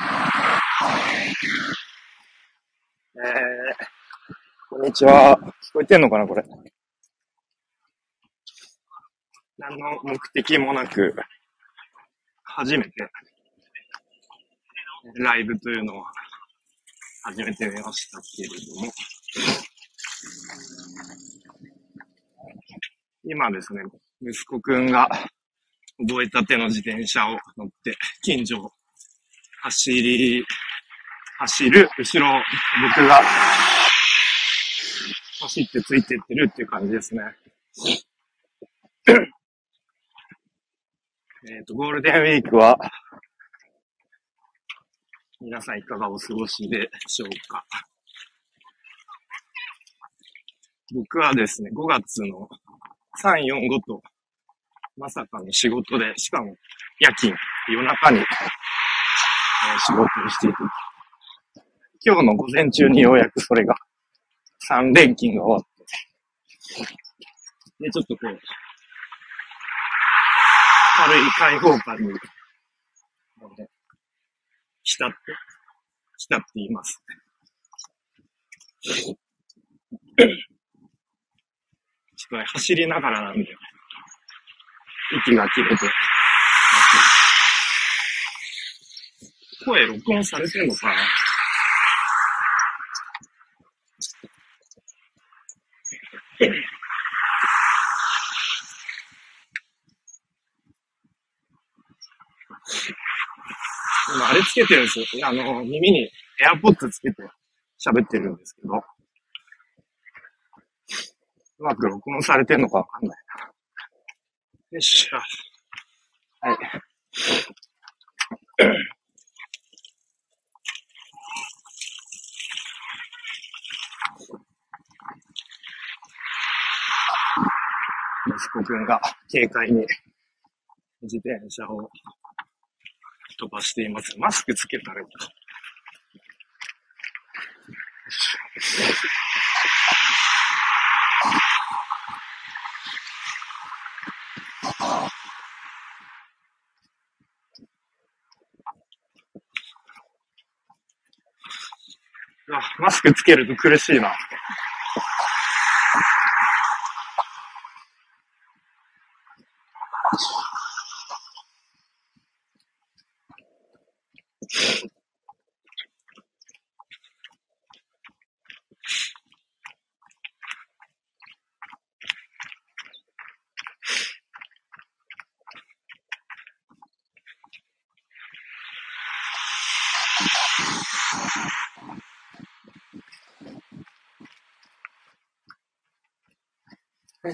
えー、こんにちは。聞こえてんのかなこれ？何の目的もなく、初めて、ライブというのを始めてみましたけれども、今ですね、息子くんが覚えたての自転車を乗って、近所を走り、走る、後ろ、僕が走ってついていってるっていう感じですね。えっと、ゴールデンウィークは、皆さんいかがお過ごしでしょうか？僕はですね、5月の3、4、5と、まさかの仕事で、しかも夜勤、夜中に、仕事をしていて、今日の午前中にようやくそれが、3連勤が終わって、で、ちょっとこう、軽い開放感に、浸って、浸っています。ちょっとね、走りながらなんで、息が切れて、声録音されてんのかな？今、あれつけてるんですよ。あの、耳に AirPods つけて喋ってるんですけど、うまく録音されてんのかわかんないな。よっしゃ。はい。息子くんが軽快に自転車を飛ばしています。マスクつけたらいいか。あ、マスクつけると苦しいな。よし。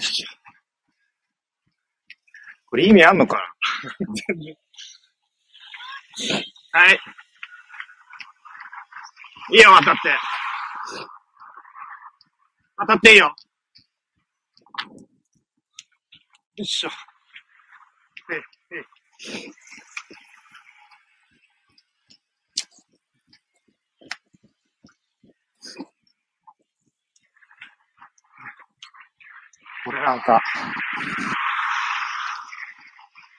これ意味あんのかな？はい。いいよ、渡って。当たっていいよ。よいしょ。ええこれなんか、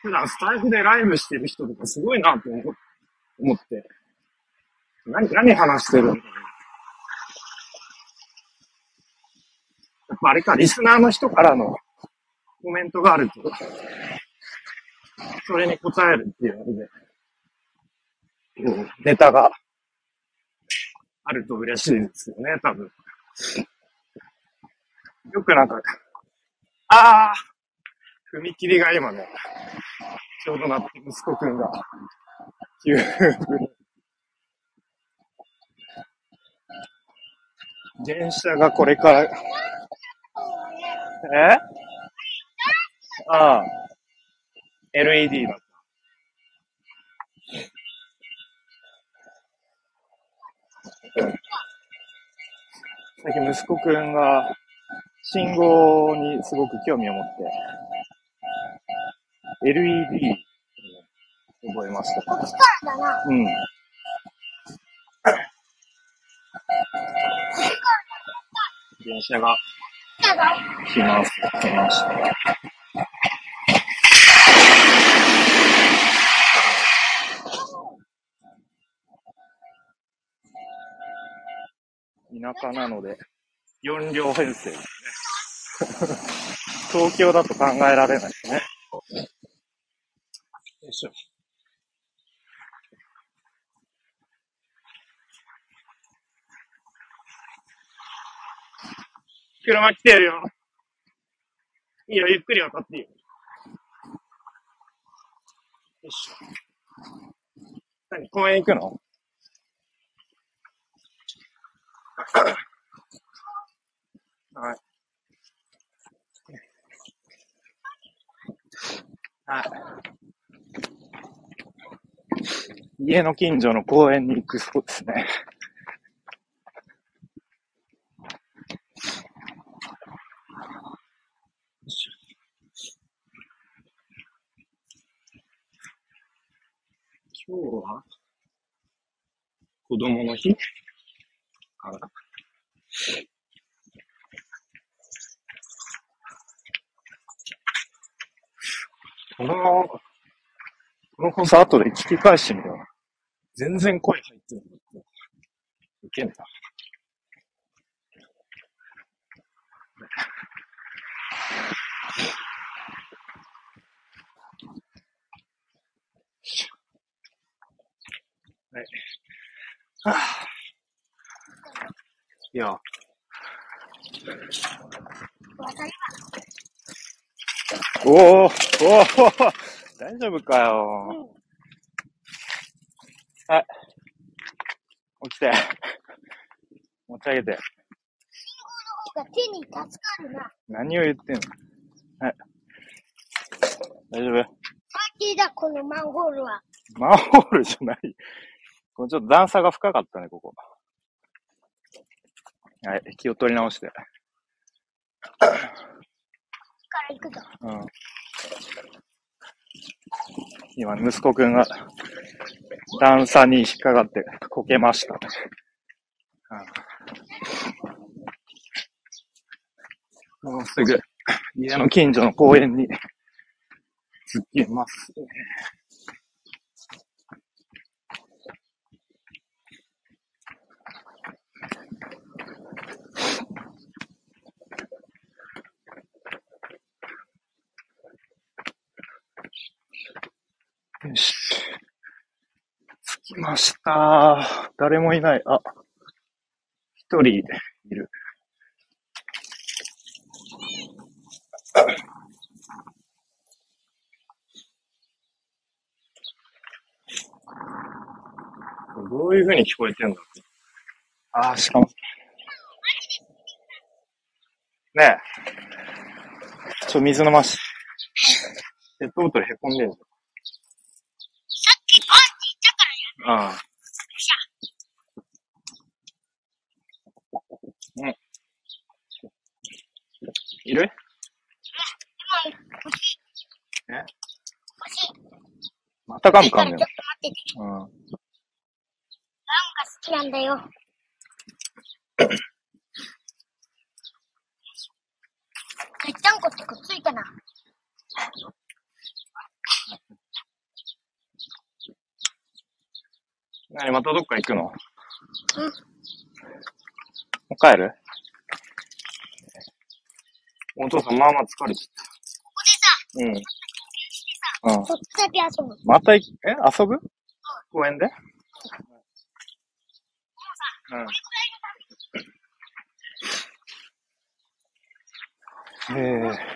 普段スタイフでライブしてる人とかすごいなと思って、何、何話してるんだろう。やっぱあれか、リスナーの人からのコメントがあると、それに答えるっていうので、ネタがあると嬉しいですよね、多分。よくなんか、ああ踏切が今ね、ちょうどなって息子くんが、急に。電車がこれから、え？ああ。LED だった。最近息子くんが信号にすごく興味を持って、LED を覚えました。うん。電車が来ます。来ました。田舎なので、4両編成。東京だと考えられないですね。よいしょ。車来てるよ。いいよ、ゆっくり渡っていいよ。よいしょ。何公園行くのはい。はい。家の近所の公園に行くそうですね。今日は子供の日？かな。この、この放送後で聞き返してみよう。全然声入ってるんだって。いけんな。はい。はあ、いや。おおおお大丈夫かよ。はい。起きて。持ち上げて。が手に助かるな。何を言ってんの？はい。大丈夫？パーティーだ、このマンホールは。マンホールじゃない。これちょっと段差が深かったね、ここ。はい、気を取り直して。から行くぞ。うん。今、息子くんが段差に引っかかってこけました。もうすぐ家の近所の公園に着きますね。よし。着きました。誰もいない。あ、一人いる。どういう風に聞こえてんだろうあー、しかも。ねえ。ちょ、水飲まし。ペットボトルへこんでんじさっきパーティー行ったからや。ゃん。ああ。うん。いる？でも、欲しい。え？欲しい。またガム噛んでんの？だからちょっと待ってて。うん。ガムが好きなんだよ。ぺったんこってくっついたな。何またどっか行くの？もうん。う帰る？お父さん、まあまあ疲れちゃった。うん。うん。ちょっとだけ遊ぶ。またい、え遊ぶ？公園で？うん。ええ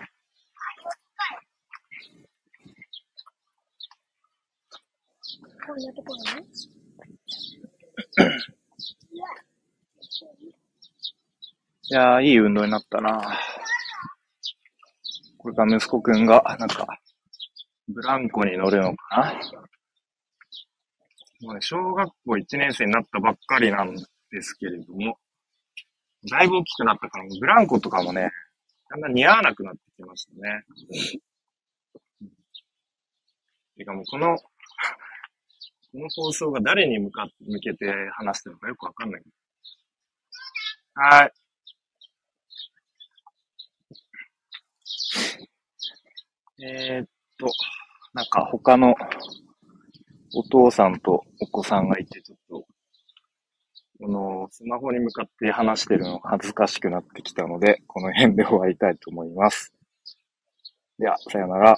こんなところに。いやー、いい運動になったなこれから息子くんが、なんか、ブランコに乗るのかなもうね、小学校1年生になったばっかりなんですけれども、だいぶ大きくなったから、ブランコとかもね、だんだん似合わなくなってきましたね。てかもうこの、この放送が誰に向かって、向けて話してるのかよくわかんない。はい。えー、っと、なんか他のお父さんとお子さんがいて、ちょっと、この、スマホに向かって話してるの恥ずかしくなってきたので、この辺で終わりたいと思います。では、さよなら。